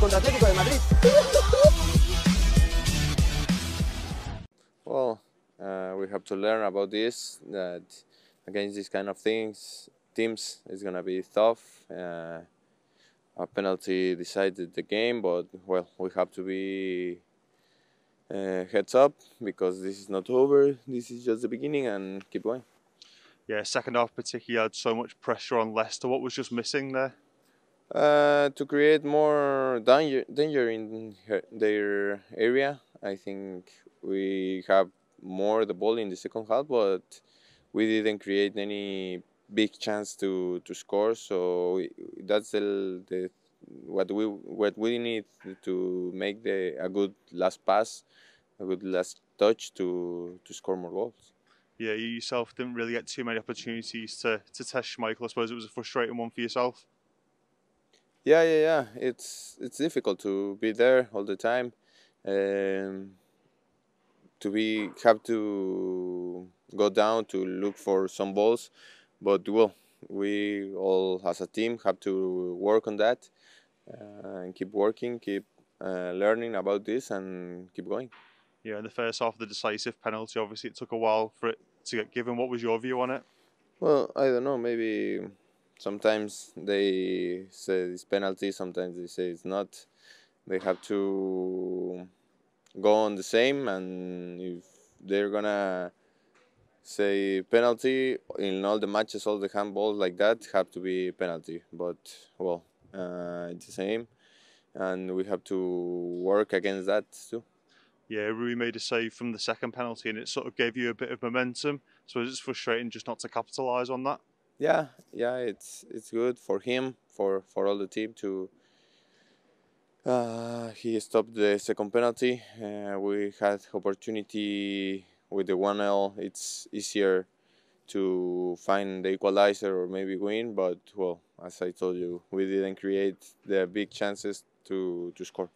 Contra Atlético de Madrid. Well, uh, we have to learn about this. That against these kind of things, teams is gonna be tough. Uh, a penalty decided the game, but well, we have to be uh, heads up because this is not over. This is just the beginning, and keep going. Yeah, second half particularly had so much pressure on Leicester. What was just missing there? Uh, to create more danger, danger in their area, I think we have more the ball in the second half, but we didn't create any big chance to, to score. So that's the, the what we what we need to make the a good last pass, a good last touch to to score more goals. Yeah, you yourself didn't really get too many opportunities to, to test Schmeichel. I suppose it was a frustrating one for yourself. Yeah, yeah, yeah. It's it's difficult to be there all the time. Um, to be have to go down to look for some balls, but well, we all as a team have to work on that uh, and keep working, keep uh, learning about this, and keep going. Yeah, in the first half, the decisive penalty. Obviously, it took a while for it to get given. What was your view on it? Well, I don't know. Maybe sometimes they say it's penalty, sometimes they say it's not. They have to go on the same, and if they're gonna say penalty in all the matches, all the handballs like that have to be penalty. But well, uh, it's the same, and we have to work against that too. Yeah, Rui made a save from the second penalty, and it sort of gave you a bit of momentum. So it's frustrating just not to capitalise on that. Yeah, yeah, it's it's good for him, for for all the team to. Uh, he stopped the second penalty. Uh, we had opportunity with the one L. It's easier to find the equalizer or maybe win, but well, as I told you, we didn't create the big chances to to score.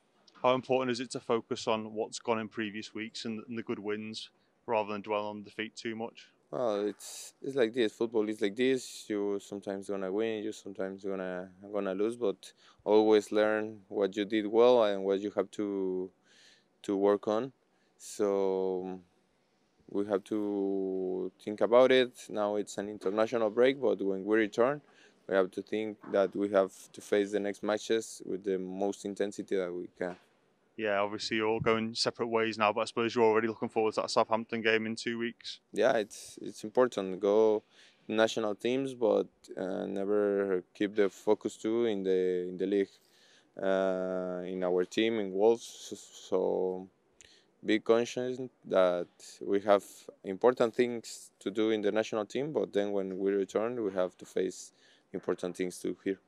How important is it to focus on what's gone in previous weeks and, and the good wins rather than dwell on defeat too much? Well, it's it's like this. Football is like this. You sometimes gonna win, you sometimes gonna gonna lose, but always learn what you did well and what you have to to work on. So we have to think about it. Now it's an international break, but when we return, we have to think that we have to face the next matches with the most intensity that we can. Yeah, obviously you're all going separate ways now, but I suppose you're already looking forward to that Southampton game in two weeks. Yeah, it's it's important go national teams, but uh, never keep the focus too in the in the league, uh, in our team in Wolves. So be conscious that we have important things to do in the national team, but then when we return, we have to face important things too here.